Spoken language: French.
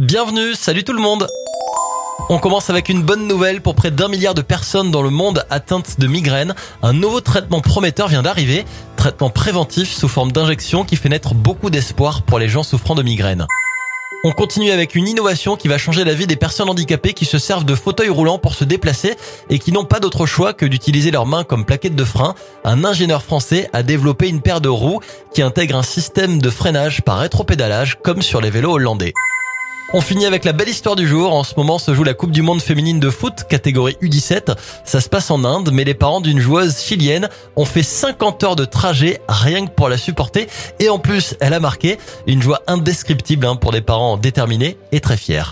Bienvenue, salut tout le monde on commence avec une bonne nouvelle pour près d'un milliard de personnes dans le monde atteintes de migraines. Un nouveau traitement prometteur vient d'arriver, traitement préventif sous forme d'injection qui fait naître beaucoup d'espoir pour les gens souffrant de migraines. On continue avec une innovation qui va changer la vie des personnes handicapées qui se servent de fauteuils roulants pour se déplacer et qui n'ont pas d'autre choix que d'utiliser leurs mains comme plaquettes de frein. Un ingénieur français a développé une paire de roues qui intègre un système de freinage par rétropédalage comme sur les vélos hollandais. On finit avec la belle histoire du jour. En ce moment se joue la Coupe du Monde féminine de foot, catégorie U17. Ça se passe en Inde, mais les parents d'une joueuse chilienne ont fait 50 heures de trajet rien que pour la supporter. Et en plus, elle a marqué une joie indescriptible hein, pour des parents déterminés et très fiers.